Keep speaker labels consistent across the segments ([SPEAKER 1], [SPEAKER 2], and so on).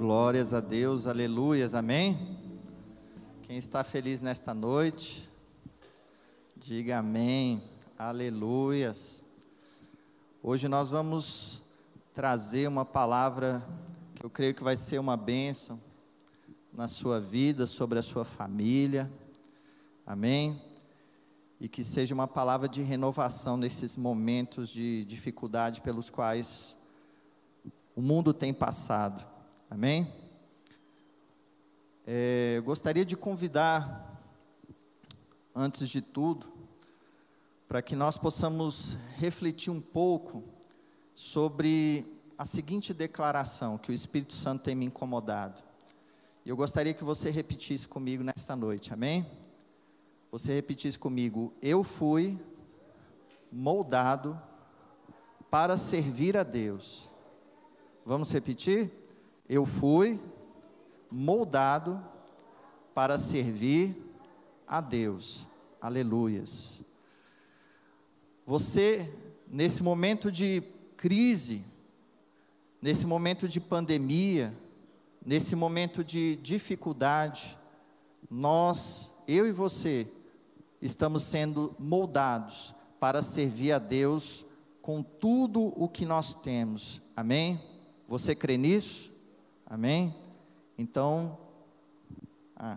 [SPEAKER 1] Glórias a Deus, aleluias, amém? Quem está feliz nesta noite, diga amém, aleluias. Hoje nós vamos trazer uma palavra que eu creio que vai ser uma bênção na sua vida, sobre a sua família, amém? E que seja uma palavra de renovação nesses momentos de dificuldade pelos quais o mundo tem passado. Amém? É, eu gostaria de convidar, antes de tudo, para que nós possamos refletir um pouco sobre a seguinte declaração que o Espírito Santo tem me incomodado. E eu gostaria que você repetisse comigo nesta noite, amém? Você repetisse comigo: Eu fui moldado para servir a Deus. Vamos repetir? Eu fui moldado para servir a Deus. Aleluias. Você, nesse momento de crise, nesse momento de pandemia, nesse momento de dificuldade, nós, eu e você, estamos sendo moldados para servir a Deus com tudo o que nós temos. Amém? Você crê nisso? Amém? Então, ah,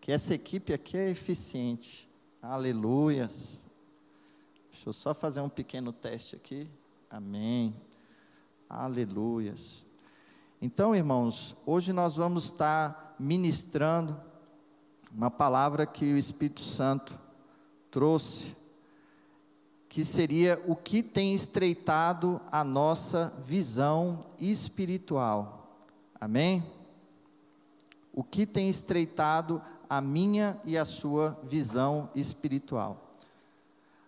[SPEAKER 1] que essa equipe aqui é eficiente. Aleluias. Deixa eu só fazer um pequeno teste aqui. Amém. Aleluias. Então, irmãos, hoje nós vamos estar ministrando uma palavra que o Espírito Santo trouxe, que seria o que tem estreitado a nossa visão espiritual. Amém? O que tem estreitado a minha e a sua visão espiritual?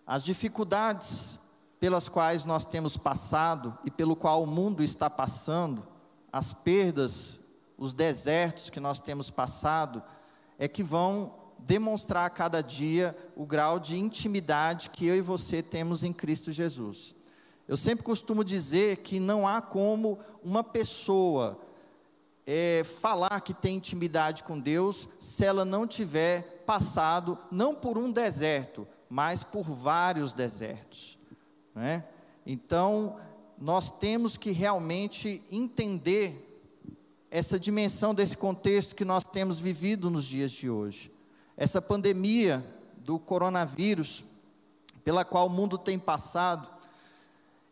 [SPEAKER 1] As dificuldades pelas quais nós temos passado e pelo qual o mundo está passando, as perdas, os desertos que nós temos passado, é que vão demonstrar a cada dia o grau de intimidade que eu e você temos em Cristo Jesus. Eu sempre costumo dizer que não há como uma pessoa é, falar que tem intimidade com Deus se ela não tiver passado, não por um deserto, mas por vários desertos. Né? Então, nós temos que realmente entender essa dimensão desse contexto que nós temos vivido nos dias de hoje. Essa pandemia do coronavírus, pela qual o mundo tem passado,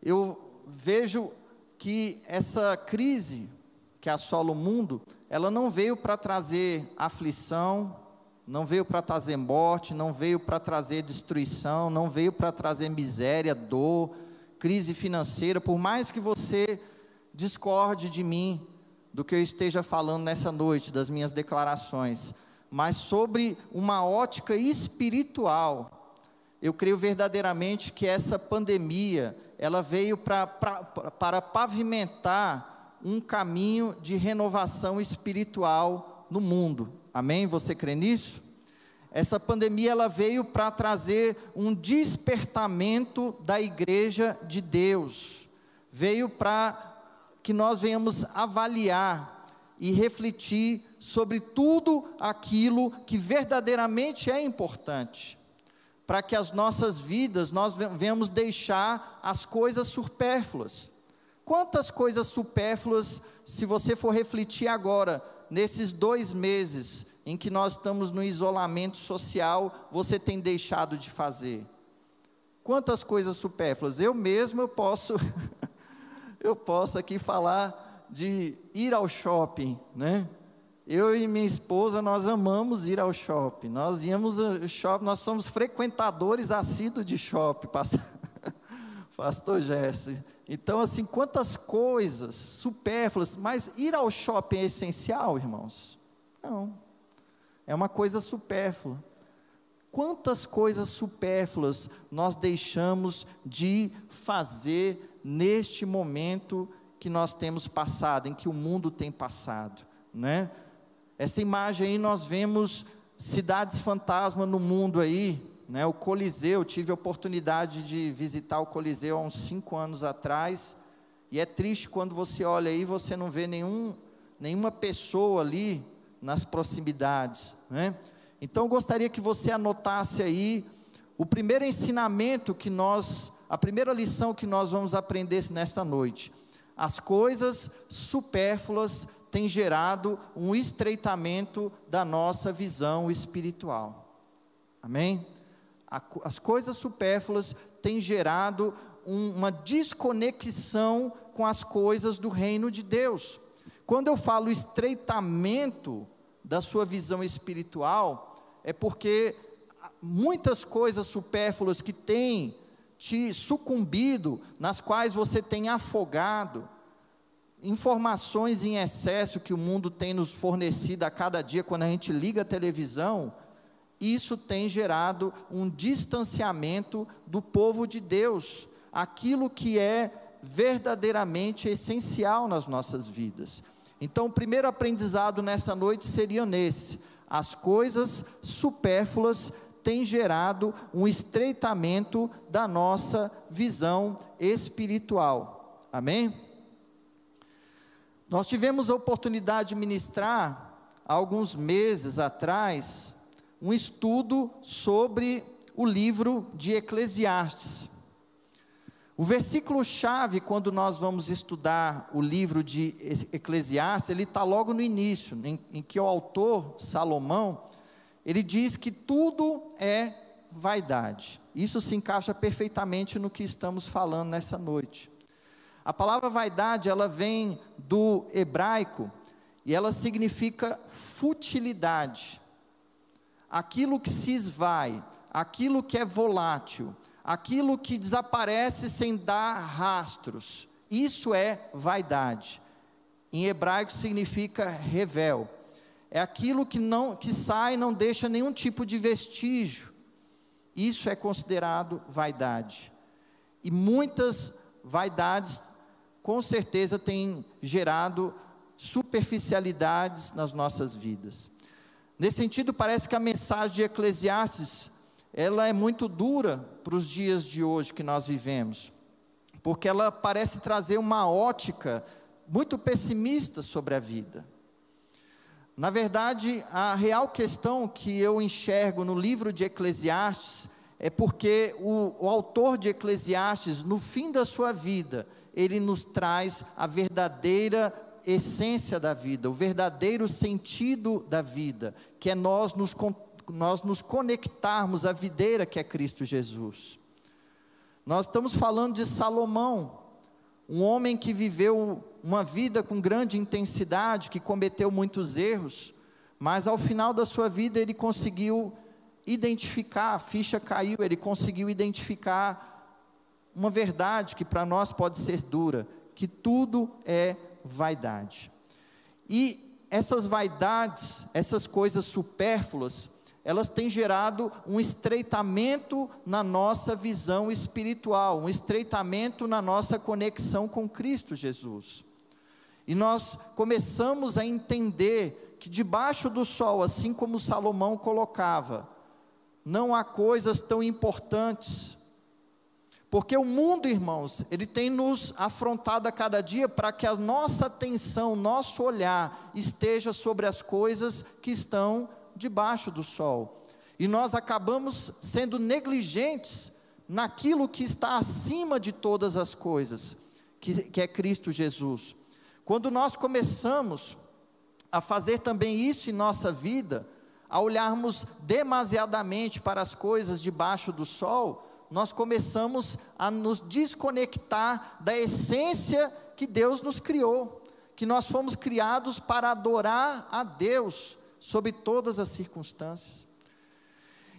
[SPEAKER 1] eu vejo que essa crise que assola o mundo, ela não veio para trazer aflição, não veio para trazer morte, não veio para trazer destruição, não veio para trazer miséria, dor, crise financeira, por mais que você discorde de mim, do que eu esteja falando nessa noite, das minhas declarações, mas sobre uma ótica espiritual. Eu creio verdadeiramente que essa pandemia, ela veio pra, pra, para pavimentar um caminho de renovação espiritual no mundo. Amém? Você crê nisso? Essa pandemia ela veio para trazer um despertamento da igreja de Deus. Veio para que nós venhamos avaliar e refletir sobre tudo aquilo que verdadeiramente é importante. Para que as nossas vidas nós venhamos deixar as coisas supérfluas. Quantas coisas supérfluas, se você for refletir agora, nesses dois meses em que nós estamos no isolamento social, você tem deixado de fazer? Quantas coisas supérfluas? Eu mesmo eu posso, eu posso aqui falar de ir ao shopping, né? Eu e minha esposa, nós amamos ir ao shopping. Nós íamos ao shopping, nós somos frequentadores assíduos de shopping, pastor, pastor Jesse. Então, assim, quantas coisas supérfluas, mas ir ao shopping é essencial, irmãos? Não, é uma coisa supérflua. Quantas coisas supérfluas nós deixamos de fazer neste momento que nós temos passado, em que o mundo tem passado, né? Essa imagem aí nós vemos cidades fantasma no mundo aí, né, o Coliseu, tive a oportunidade de visitar o Coliseu há uns cinco anos atrás, e é triste quando você olha aí e você não vê nenhum, nenhuma pessoa ali nas proximidades, né? Então gostaria que você anotasse aí o primeiro ensinamento que nós, a primeira lição que nós vamos aprender nesta noite. As coisas supérfluas têm gerado um estreitamento da nossa visão espiritual. Amém? As coisas supérfluas têm gerado um, uma desconexão com as coisas do reino de Deus. Quando eu falo estreitamento da sua visão espiritual, é porque muitas coisas supérfluas que têm te sucumbido, nas quais você tem afogado, informações em excesso que o mundo tem nos fornecido a cada dia quando a gente liga a televisão, isso tem gerado um distanciamento do povo de Deus, aquilo que é verdadeiramente essencial nas nossas vidas. Então, o primeiro aprendizado nessa noite seria nesse: as coisas supérfluas têm gerado um estreitamento da nossa visão espiritual. Amém? Nós tivemos a oportunidade de ministrar, há alguns meses atrás, um estudo sobre o livro de Eclesiastes. O versículo-chave, quando nós vamos estudar o livro de Eclesiastes, ele está logo no início, em, em, que o autor, Salomão, ele diz que tudo é vaidade. Isso se encaixa perfeitamente no que estamos falando nessa noite. A palavra vaidade, ela vem do hebraico e ela significa futilidade. Aquilo que se esvai, aquilo que é volátil, aquilo que desaparece sem dar rastros. Isso é vaidade. Em hebraico significa revel. É aquilo que não que sai não deixa nenhum tipo de vestígio. Isso é considerado vaidade. E muitas vaidades com certeza têm gerado superficialidades nas nossas vidas. Nesse sentido, parece que a mensagem de Eclesiastes ela é muito dura para os dias de hoje que nós vivemos, porque ela parece trazer uma ótica muito pessimista sobre a vida. Na verdade, a real questão que eu enxergo no livro de Eclesiastes é porque o, o autor de Eclesiastes, no fim da sua vida, ele nos traz a verdadeira essência da vida, o verdadeiro sentido da vida, que é nós nos nós nos conectarmos à videira que é Cristo Jesus. Nós estamos falando de Salomão, um homem que viveu uma vida com grande intensidade, que cometeu muitos erros, mas ao final da sua vida ele conseguiu identificar, a ficha caiu, ele conseguiu identificar uma verdade que para nós pode ser dura, que tudo é vaidade. E essas vaidades, essas coisas supérfluas, elas têm gerado um estreitamento na nossa visão espiritual, um estreitamento na nossa conexão com Cristo Jesus. E nós começamos a entender que debaixo do sol, assim como Salomão colocava, não há coisas tão importantes. Porque o mundo, irmãos, ele tem nos afrontado a cada dia para que a nossa atenção, nosso olhar esteja sobre as coisas que estão debaixo do sol. E nós acabamos sendo negligentes naquilo que está acima de todas as coisas, que, que é Cristo Jesus. Quando nós começamos a fazer também isso em nossa vida, a olharmos demasiadamente para as coisas debaixo do sol, nós começamos a nos desconectar da essência que Deus nos criou, que nós fomos criados para adorar a Deus, sob todas as circunstâncias.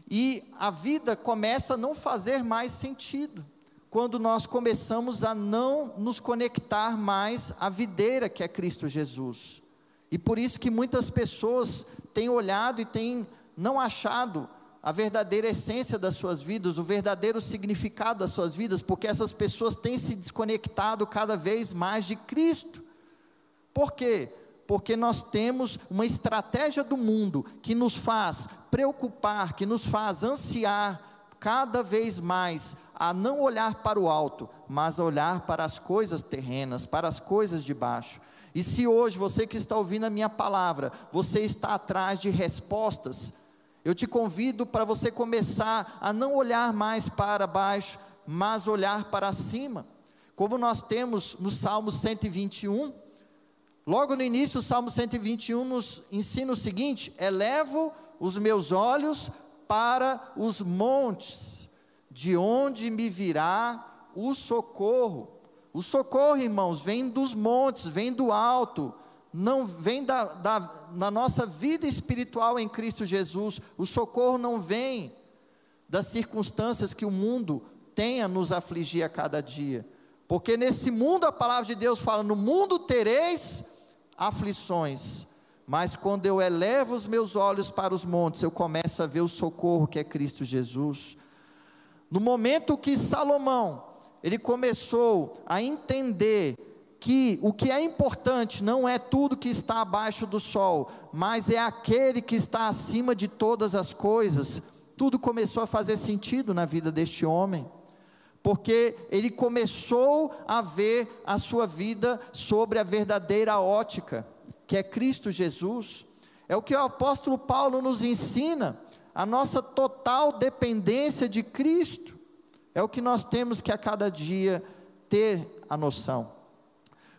[SPEAKER 1] E a vida começa a não fazer mais sentido quando nós começamos a não nos conectar mais à videira que é Cristo Jesus. E por isso que muitas pessoas têm olhado e têm não achado a verdadeira essência das suas vidas, o verdadeiro significado das suas vidas, porque essas pessoas têm se desconectado cada vez mais de Cristo. Por quê? porque nós temos uma estratégia do mundo que nos faz preocupar, que nos faz ansiar cada vez mais a não olhar para o alto, mas a olhar para as coisas terrenas, para as coisas de baixo. E se hoje você que está ouvindo a minha palavra, você está atrás de respostas, eu te convido para você começar a não olhar mais para baixo, mas olhar para cima. Como nós temos no Salmo 121, logo no início, o Salmo 121 nos ensina o seguinte: elevo os meus olhos para os montes, de onde me virá o socorro. O socorro, irmãos, vem dos montes, vem do alto, não vem da, da, da nossa vida espiritual em Cristo Jesus. O socorro não vem das circunstâncias que o mundo tem a nos afligir a cada dia. Porque nesse mundo a palavra de Deus fala: no mundo tereis aflições. Mas quando eu elevo os meus olhos para os montes, eu começo a ver o socorro que é Cristo Jesus. No momento que Salomão, ele começou a entender que o que é importante não é tudo que está abaixo do sol, mas é aquele que está acima de todas as coisas, tudo começou a fazer sentido na vida deste homem, porque ele começou a ver a sua vida sobre a verdadeira ótica que é Cristo Jesus. É o que o apóstolo Paulo nos ensina, a nossa total dependência de Cristo. É o que nós temos que a cada dia ter a noção.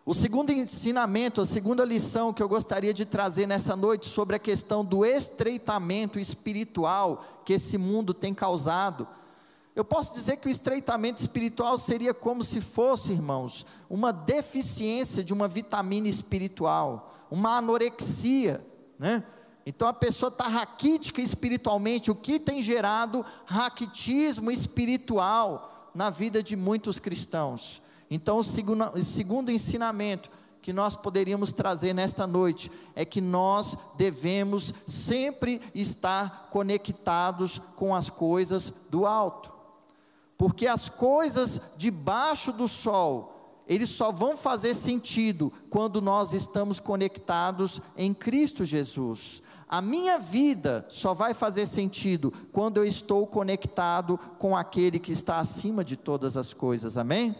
[SPEAKER 1] O segundo ensinamento, a segunda lição que eu gostaria de trazer nessa noite sobre a questão do estreitamento espiritual que esse mundo tem causado. Eu posso dizer que o estreitamento espiritual seria como se fosse, irmãos, uma deficiência de uma vitamina espiritual uma anorexia, né? Então a pessoa está raquítica espiritualmente, o que tem gerado raquitismo espiritual na vida de muitos cristãos. Então, o segundo, o segundo ensinamento que nós poderíamos trazer nesta noite é que nós devemos sempre estar conectados com as coisas do alto, porque as coisas debaixo do sol eles só vão fazer sentido quando nós estamos conectados em Cristo Jesus. A minha vida só vai fazer sentido quando eu estou conectado com aquele que está acima de todas as coisas, amém?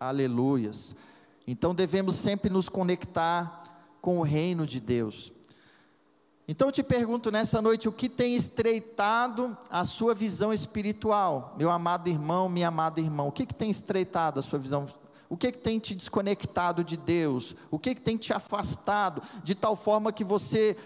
[SPEAKER 1] Aleluias. Então devemos sempre nos conectar com o reino de Deus. Então eu te pergunto nessa noite, o que tem estreitado a sua visão espiritual? Meu amado irmão, minha amada irmã, o que, que tem estreitado a sua visão o que, que tem te desconectado de Deus? O que, que tem te afastado de tal forma que você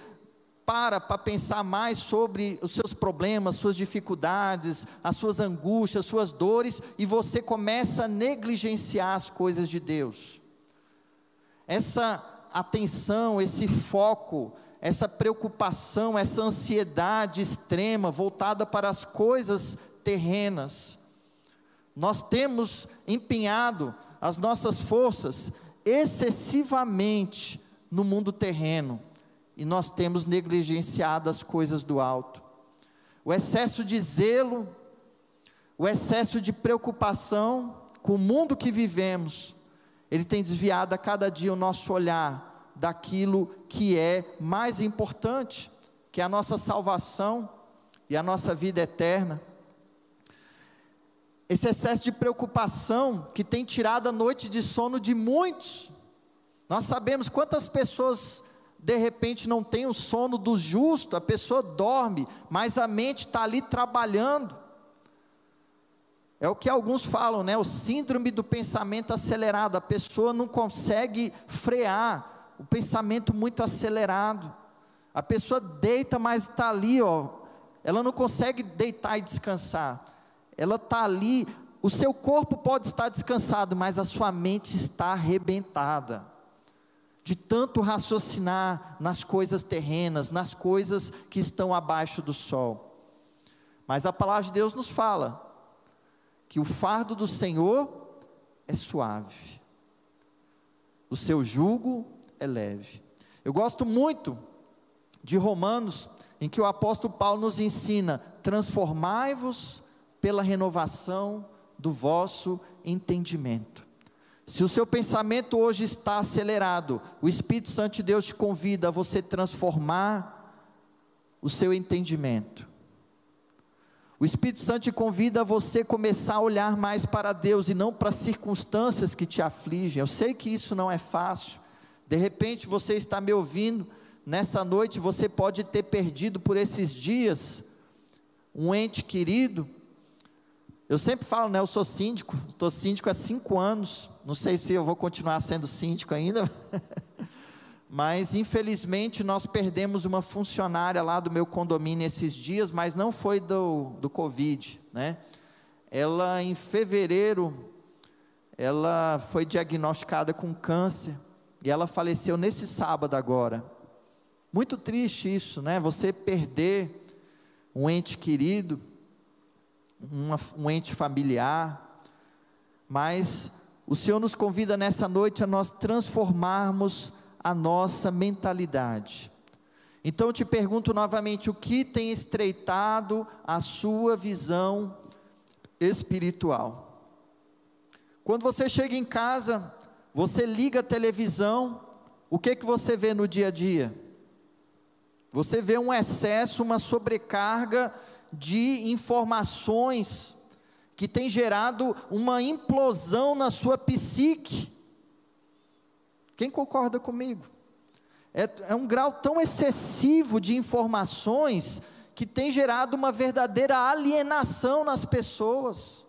[SPEAKER 1] para para pensar mais sobre os seus problemas, suas dificuldades, as suas angústias, suas dores e você começa a negligenciar as coisas de Deus? Essa atenção, esse foco essa preocupação, essa ansiedade extrema voltada para as coisas terrenas. Nós temos empenhado as nossas forças excessivamente no mundo terreno e nós temos negligenciado as coisas do alto. O excesso de zelo, o excesso de preocupação com o mundo que vivemos, ele tem desviado a cada dia o nosso olhar daquilo que é mais importante, que é a nossa salvação e a nossa vida eterna. Esse excesso de preocupação que tem tirado a noite de sono de muitos. Nós sabemos quantas pessoas de repente não têm o sono do justo, a pessoa dorme, mas a mente está ali trabalhando. É o que alguns falam, né? O síndrome do pensamento acelerado. A pessoa não consegue frear o pensamento muito acelerado. A pessoa deita, mas está ali, ó. Ela não consegue deitar e descansar. Ela está ali. O seu corpo pode estar descansado, mas a sua mente está arrebentada. De tanto raciocinar nas coisas terrenas, nas coisas que estão abaixo do sol. Mas a palavra de Deus nos fala que o fardo do Senhor é suave, o seu jugo é leve. Eu gosto muito de Romanos, em que o apóstolo Paulo nos ensina: transformai-vos pela renovação do vosso entendimento. Se o seu pensamento hoje está acelerado, o Espírito Santo de Deus te convida a você transformar o seu entendimento. O Espírito Santo te convida a você começar a olhar mais para Deus e não para as circunstâncias que te afligem. Eu sei que isso não é fácil. De repente você está me ouvindo, nessa noite você pode ter perdido por esses dias um ente querido. Eu sempre falo, né? Eu sou síndico, estou síndico há cinco anos. Não sei se eu vou continuar sendo síndico ainda. Mas infelizmente nós perdemos uma funcionária lá do meu condomínio esses dias, mas não foi do, do Covid, né? Ela em fevereiro, ela foi diagnosticada com câncer e ela faleceu nesse sábado agora. Muito triste isso, né? Você perder um ente querido, uma, um ente familiar, mas o Senhor nos convida nessa noite a nós transformarmos a nossa mentalidade. Então eu te pergunto novamente: o que tem estreitado a sua visão espiritual? Quando você chega em casa, você liga a televisão, o que que você vê no dia a dia? Você vê um excesso, uma sobrecarga de informações que tem gerado uma implosão na sua psique. Quem concorda comigo? É, é um grau tão excessivo de informações que tem gerado uma verdadeira alienação nas pessoas.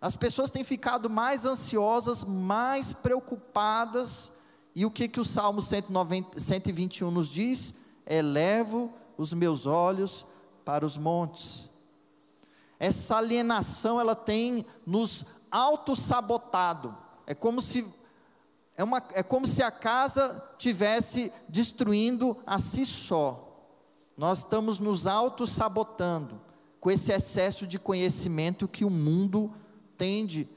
[SPEAKER 1] As pessoas têm ficado mais ansiosas, mais preocupadas, e o que, que o Salmo 190, 121 nos diz? Elevo os meus olhos para os montes. Essa alienação ela tem nos auto-sabotado. É como se é, uma, é como se a casa tivesse destruindo a si só. Nós estamos nos auto-sabotando com esse excesso de conhecimento que o mundo tende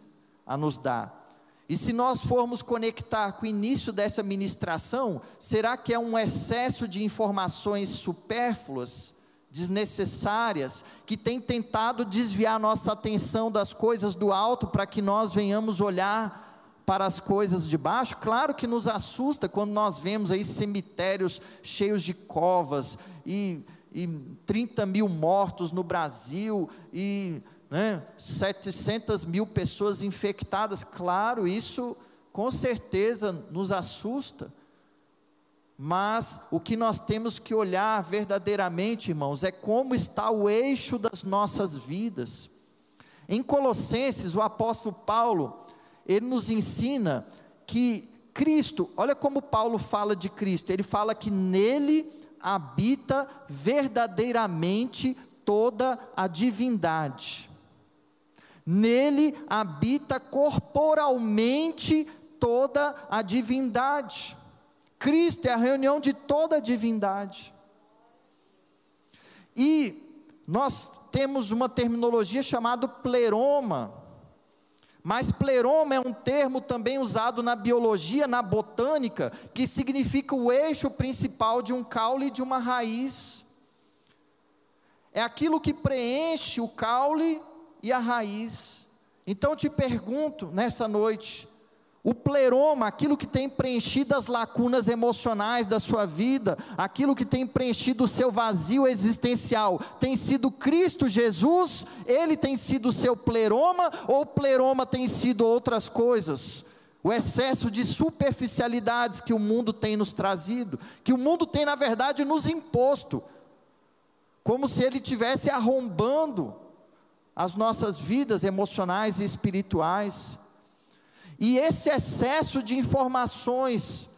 [SPEAKER 1] a nos dar. E se nós formos conectar com o início dessa ministração, será que é um excesso de informações supérfluas, desnecessárias, que tem tentado desviar nossa atenção das coisas do alto para que nós venhamos olhar para as coisas de baixo, claro que nos assusta quando nós vemos aí cemitérios cheios de covas e, e 30 mil mortos no Brasil e né, 700 mil pessoas infectadas. Claro, isso com certeza nos assusta. Mas o que nós temos que olhar verdadeiramente, irmãos, é como está o eixo das nossas vidas. Em Colossenses, o apóstolo Paulo, ele nos ensina que Cristo, olha como Paulo fala de Cristo, ele fala que nele habita verdadeiramente toda a divindade. Nele habita corporalmente toda a divindade. Cristo é a reunião de toda a divindade. E nós temos uma terminologia chamada pleroma, mas pleroma é um termo também usado na biologia, na botânica, que significa o eixo principal de um caule e de uma raiz. É aquilo que preenche o caule e a raiz. Então te pergunto nessa noite, o pleroma, aquilo que tem preenchido as lacunas emocionais da sua vida, aquilo que tem preenchido o seu vazio existencial, tem sido Cristo Jesus? Ele tem sido o seu pleroma ou o pleroma tem sido outras coisas? O excesso de superficialidades que o mundo tem nos trazido, que o mundo tem, na verdade, nos imposto, como se ele tivesse arrombando as nossas vidas emocionais e espirituais. E esse excesso de informações,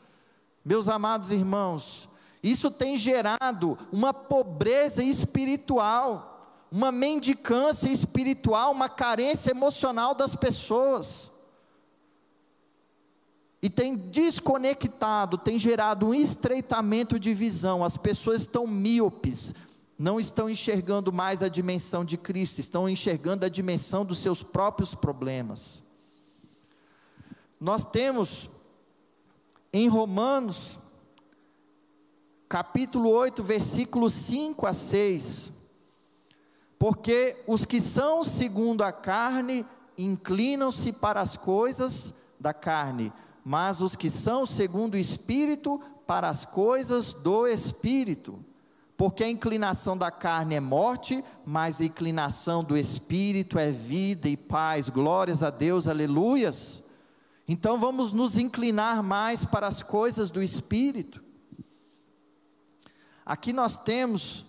[SPEAKER 1] meus amados irmãos, isso tem gerado uma pobreza espiritual, uma mendicância espiritual, uma carência emocional das pessoas. E tem desconectado, tem gerado um estreitamento de visão. As pessoas estão míopes, não estão enxergando mais a dimensão de Cristo, estão enxergando a dimensão dos seus próprios problemas. Nós temos em Romanos, capítulo 8, versículos 5 a 6. Porque os que são segundo a carne inclinam-se para as coisas da carne, mas os que são segundo o espírito para as coisas do espírito. Porque a inclinação da carne é morte, mas a inclinação do espírito é vida e paz. Glórias a Deus, aleluias. Então vamos nos inclinar mais para as coisas do espírito. Aqui nós temos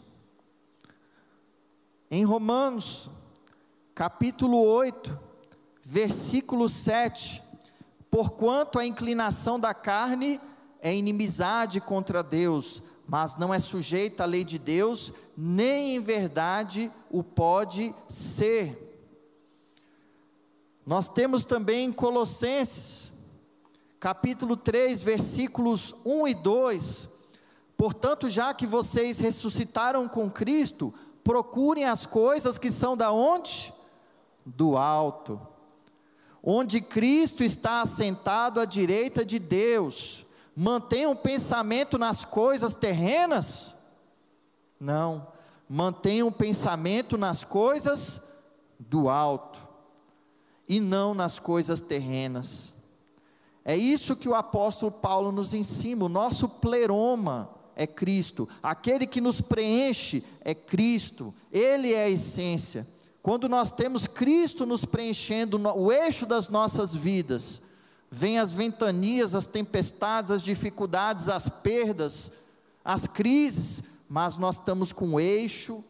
[SPEAKER 1] em Romanos, capítulo 8, versículo 7: Porquanto a inclinação da carne é inimizade contra Deus, mas não é sujeita à lei de Deus, nem em verdade o pode ser. Nós temos também em Colossenses, capítulo 3, versículos 1 e 2: Portanto, já que vocês ressuscitaram com Cristo, procurem as coisas que são da onde? Do alto. Onde Cristo está assentado à direita de Deus. Mantenham o pensamento nas coisas terrenas? Não. Mantenham o pensamento nas coisas do alto e não nas coisas terrenas. É isso que o apóstolo Paulo nos ensina, o nosso pleroma é Cristo, aquele que nos preenche é Cristo, Ele é a essência. Quando nós temos Cristo nos preenchendo o eixo das nossas vidas, vem as ventanias, as tempestades, as dificuldades, as perdas, as crises, mas nós estamos com o eixo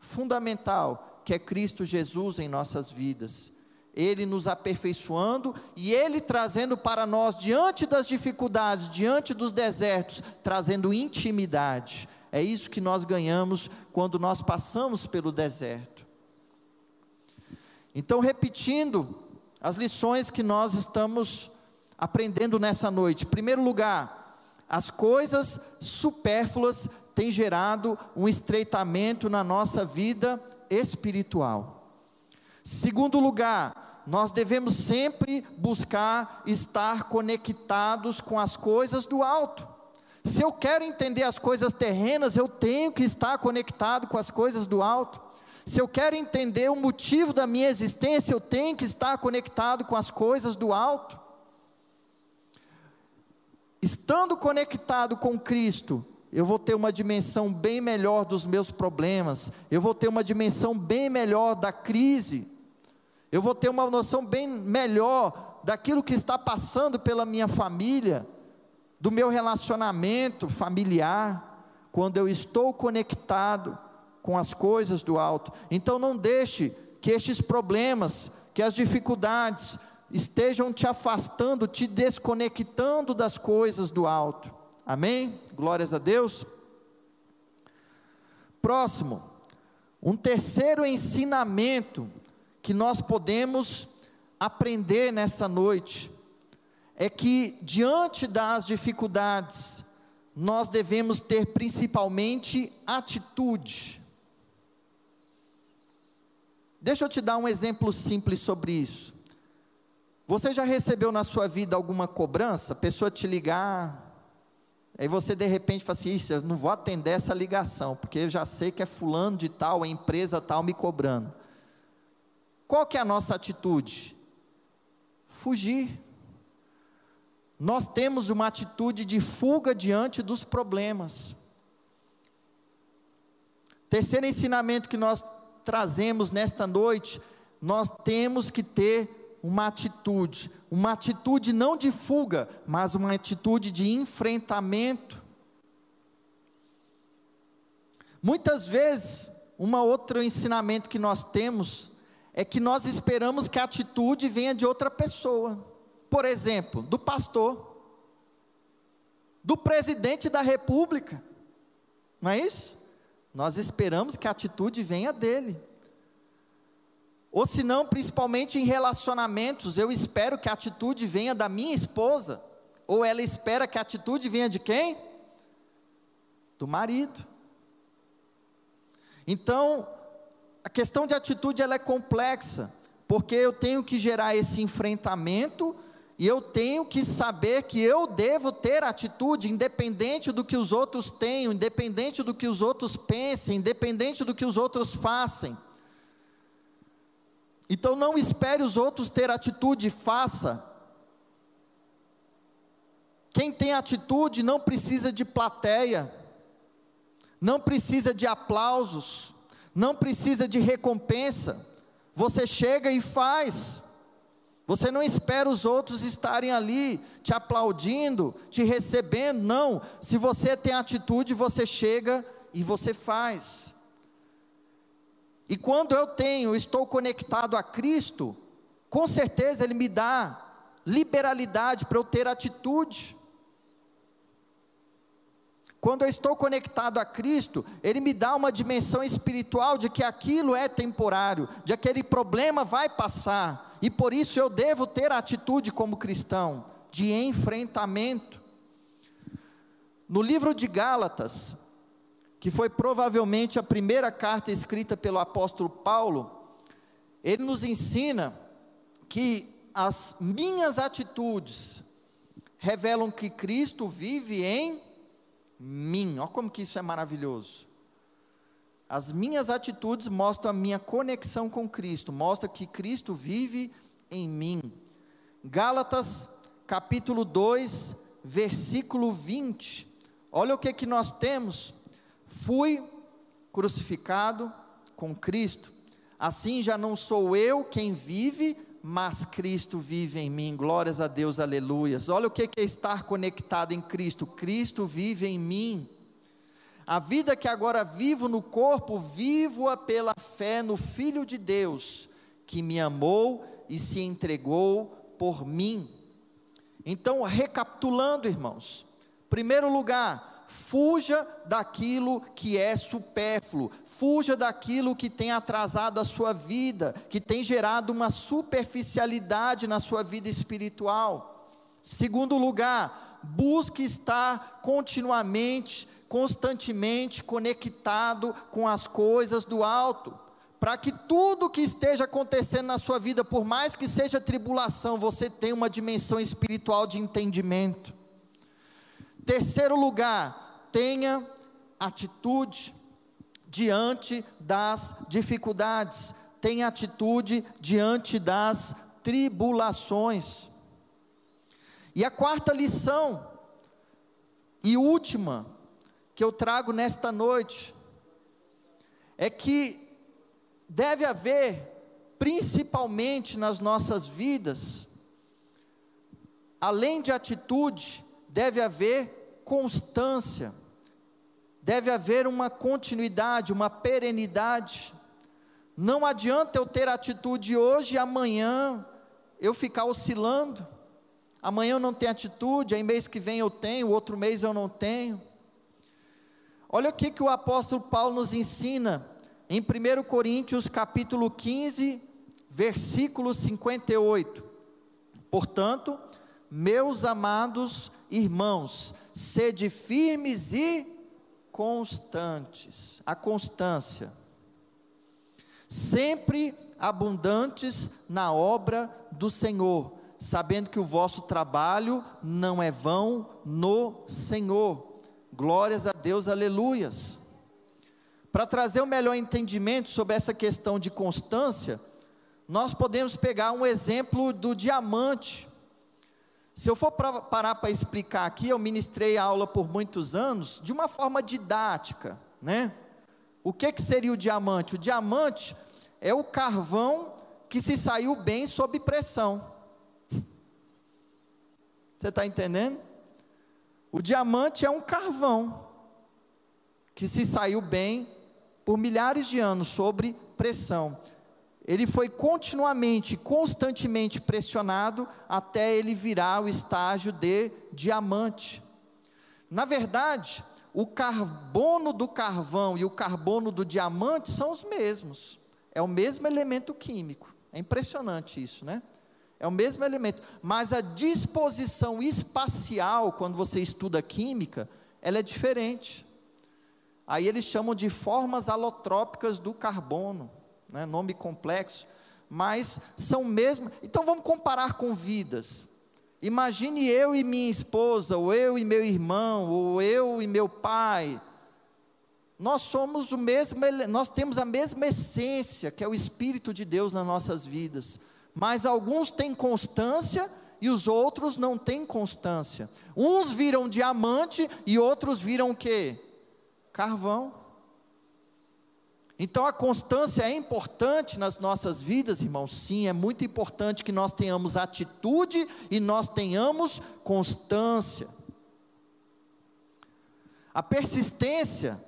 [SPEAKER 1] fundamental, que é Cristo Jesus em nossas vidas. Ele nos aperfeiçoando e Ele trazendo para nós, diante das dificuldades, diante dos desertos, trazendo intimidade. É isso que nós ganhamos quando nós passamos pelo deserto. Então, repetindo as lições que nós estamos aprendendo nessa noite. Em primeiro lugar, as coisas supérfluas têm gerado um estreitamento na nossa vida espiritual. Segundo lugar, nós devemos sempre buscar estar conectados com as coisas do alto. Se eu quero entender as coisas terrenas, eu tenho que estar conectado com as coisas do alto. Se eu quero entender o motivo da minha existência, eu tenho que estar conectado com as coisas do alto. Estando conectado com Cristo, eu vou ter uma dimensão bem melhor dos meus problemas, eu vou ter uma dimensão bem melhor da crise, eu vou ter uma noção bem melhor daquilo que está passando pela minha família, do meu relacionamento familiar, quando eu estou conectado com as coisas do alto. Então não deixe que estes problemas, que as dificuldades estejam te afastando, te desconectando das coisas do alto. Amém? Glórias a Deus. Próximo, um terceiro ensinamento que nós podemos aprender nesta noite é que, diante das dificuldades, nós devemos ter principalmente atitude. Deixa eu te dar um exemplo simples sobre isso. Você já recebeu na sua vida alguma cobrança? Pessoa te ligar, aí você de repente fala assim: Isso, eu não vou atender essa ligação, porque eu já sei que é fulano de tal, a empresa tal me cobrando. Qual que é a nossa atitude? Fugir. Nós temos uma atitude de fuga diante dos problemas. Terceiro ensinamento que nós trazemos nesta noite, nós temos que ter uma atitude, uma atitude não de fuga, mas uma atitude de enfrentamento. Muitas vezes, um outro ensinamento que nós temos é que nós esperamos que a atitude venha de outra pessoa. Por exemplo, do pastor, do presidente da república. Não é isso? Nós esperamos que a atitude venha dele. Ou se não, principalmente em relacionamentos, eu espero que a atitude venha da minha esposa. Ou ela espera que a atitude venha de quem? Do marido. Então, a questão de atitude ela é complexa, porque eu tenho que gerar esse enfrentamento e eu tenho que saber que eu devo ter atitude, independente do que os outros tenham, independente do que os outros pensem, independente do que os outros façam. Então não espere os outros ter atitude, faça. Quem tem atitude não precisa de plateia, não precisa de aplausos, não precisa de recompensa. Você chega e faz. Você não espera os outros estarem ali te aplaudindo, te recebendo, não. Se você tem atitude, você chega e você faz. E quando eu tenho, estou conectado a Cristo, com certeza Ele me dá liberalidade para eu ter atitude. Quando eu estou conectado a Cristo, Ele me dá uma dimensão espiritual de que aquilo é temporário, de aquele problema vai passar, e por isso eu devo ter a atitude como cristão, de enfrentamento. No livro de Gálatas, que foi provavelmente a primeira carta escrita pelo apóstolo Paulo, ele nos ensina que as minhas atitudes revelam que Cristo vive em mim. Olha como que isso é maravilhoso. As minhas atitudes mostram a minha conexão com Cristo, mostra que Cristo vive em mim. Gálatas, capítulo 2, versículo 20. Olha o que que nós temos. Fui crucificado com Cristo. Assim já não sou eu quem vive, mas Cristo vive em mim. Glórias a Deus, aleluias. Olha o que é estar conectado em Cristo. Cristo vive em mim. A vida que agora vivo no corpo, vivo-a pela fé no Filho de Deus, que me amou e se entregou por mim. Então, recapitulando, irmãos, primeiro lugar, Fuja daquilo que é supérfluo, fuja daquilo que tem atrasado a sua vida, que tem gerado uma superficialidade na sua vida espiritual. Segundo lugar, busque estar continuamente, constantemente conectado com as coisas do alto, para que tudo que esteja acontecendo na sua vida, por mais que seja tribulação, você tenha uma dimensão espiritual de entendimento. Terceiro lugar, tenha atitude diante das dificuldades, tenha atitude diante das tribulações. E a quarta lição, e última, que eu trago nesta noite, é que deve haver, principalmente nas nossas vidas, além de atitude, deve haver constância, deve haver uma continuidade, uma perenidade. Não adianta eu ter atitude hoje e amanhã eu ficar oscilando. Amanhã eu não tenho atitude, aí mês que vem eu tenho, outro mês eu não tenho. Olha o que, que o apóstolo Paulo nos ensina em 1 Coríntios capítulo 15, versículo 58. Portanto, meus amados irmãos, sede firmes e constantes. A constância. Sempre abundantes na obra do Senhor, sabendo que o vosso trabalho não é vão no Senhor. Glórias a Deus, aleluias. Para trazer o um melhor entendimento sobre essa questão de constância, nós podemos pegar um exemplo do diamante. Se eu for pra, parar para explicar aqui, eu ministrei a aula por muitos anos de uma forma didática, né? O que, que seria o diamante? O diamante é o carvão que se saiu bem sob pressão. Você está entendendo? O diamante é um carvão que se saiu bem por milhares de anos sob pressão ele foi continuamente, constantemente pressionado até ele virar o estágio de diamante. Na verdade, o carbono do carvão e o carbono do diamante são os mesmos. É o mesmo elemento químico. É impressionante isso, né? É o mesmo elemento, mas a disposição espacial, quando você estuda química, ela é diferente. Aí eles chamam de formas alotrópicas do carbono né, nome complexo, mas são mesmo. Então vamos comparar com vidas. Imagine eu e minha esposa, ou eu e meu irmão, ou eu e meu pai. Nós somos o mesmo, nós temos a mesma essência, que é o Espírito de Deus nas nossas vidas. Mas alguns têm constância e os outros não têm constância. Uns viram diamante e outros viram o quê? Carvão. Então a constância é importante nas nossas vidas, irmãos. Sim, é muito importante que nós tenhamos atitude e nós tenhamos constância. A persistência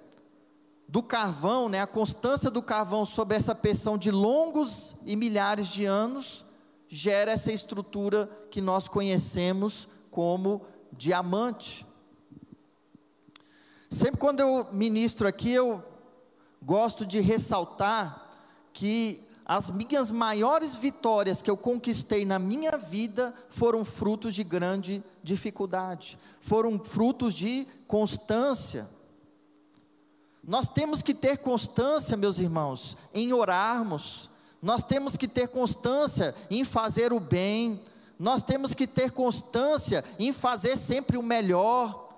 [SPEAKER 1] do carvão, né, a constância do carvão sob essa pressão de longos e milhares de anos, gera essa estrutura que nós conhecemos como diamante. Sempre quando eu ministro aqui, eu gosto de ressaltar que as minhas maiores vitórias que eu conquistei na minha vida foram frutos de grande dificuldade, foram frutos de constância. Nós temos que ter constância, meus irmãos, em orarmos, nós temos que ter constância em fazer o bem, nós temos que ter constância em fazer sempre o melhor,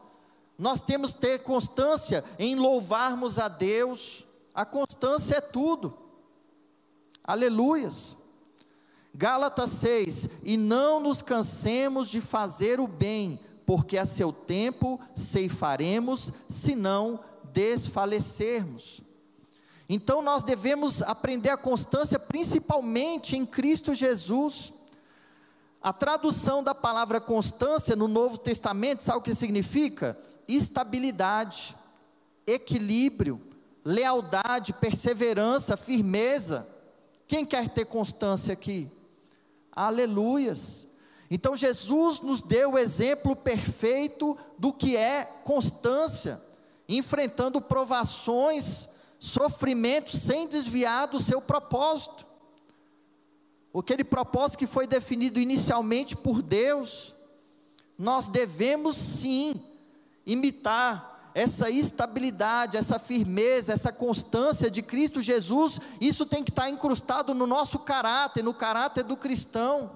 [SPEAKER 1] nós temos que ter constância em louvarmos a Deus, a constância é tudo. Aleluias. Gálatas 6: E não nos cansemos de fazer o bem, porque a seu tempo ceifaremos, se não desfalecermos. Então nós devemos aprender a constância principalmente em Cristo Jesus. A tradução da palavra constância no Novo Testamento, sabe o que significa? Estabilidade, equilíbrio, lealdade, perseverança, firmeza. Quem quer ter constância aqui? Aleluias. Então Jesus nos deu o exemplo perfeito do que é constância, enfrentando provações, sofrimentos sem desviar do seu propósito. Aquele propósito que foi definido inicialmente por Deus, nós devemos sim imitar essa estabilidade, essa firmeza, essa constância de Cristo Jesus, isso tem que estar incrustado no nosso caráter, no caráter do cristão,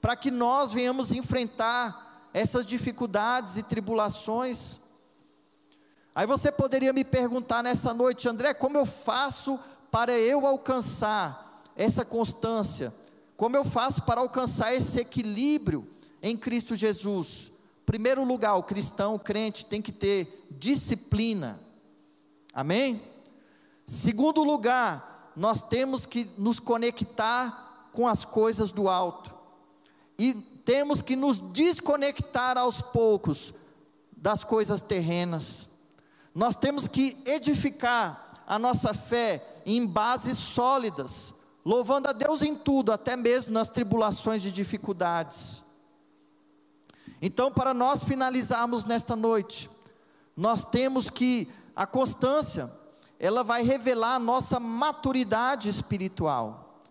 [SPEAKER 1] para que nós venhamos enfrentar essas dificuldades e tribulações. Aí você poderia me perguntar nessa noite, André, como eu faço para eu alcançar essa constância? Como eu faço para alcançar esse equilíbrio em Cristo Jesus? Primeiro lugar, o cristão, o crente, tem que ter disciplina. Amém? Segundo lugar, nós temos que nos conectar com as coisas do alto. E temos que nos desconectar aos poucos das coisas terrenas. Nós temos que edificar a nossa fé em bases sólidas, louvando a Deus em tudo, até mesmo nas tribulações e dificuldades. Então, para nós finalizarmos nesta noite, nós temos que a constância, ela vai revelar a nossa maturidade espiritual.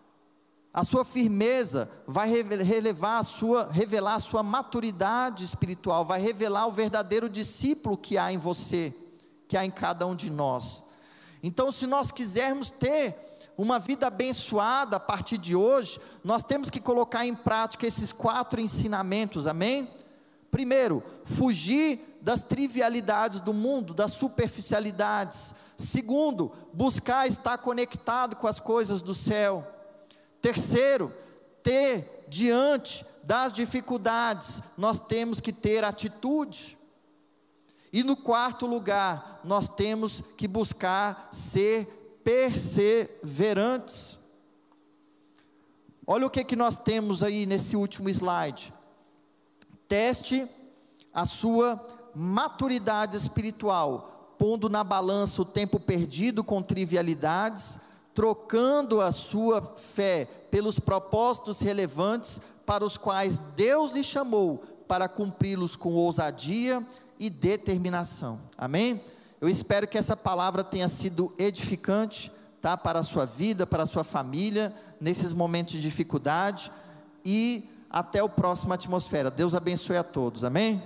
[SPEAKER 1] A sua firmeza vai relevar a sua, revelar a sua maturidade espiritual, vai revelar o verdadeiro discípulo que há em você, que há em cada um de nós. Então, se nós quisermos ter uma vida abençoada a partir de hoje, nós temos que colocar em prática esses quatro ensinamentos, amém? Primeiro, fugir das trivialidades do mundo, das superficialidades. Segundo, buscar estar conectado com as coisas do céu. Terceiro, ter diante das dificuldades, nós temos que ter atitude. E no quarto lugar, nós temos que buscar ser perseverantes. Olha o que, que nós temos aí nesse último slide. Teste a sua maturidade espiritual, pondo na balança o tempo perdido com trivialidades, trocando a sua fé pelos propósitos relevantes para os quais Deus lhe chamou para cumpri-los com ousadia e determinação. Amém? Eu espero que essa palavra tenha sido edificante, tá, para a sua vida, para a sua família, nesses momentos de dificuldade e até o próximo Atmosfera. Deus abençoe a todos. Amém?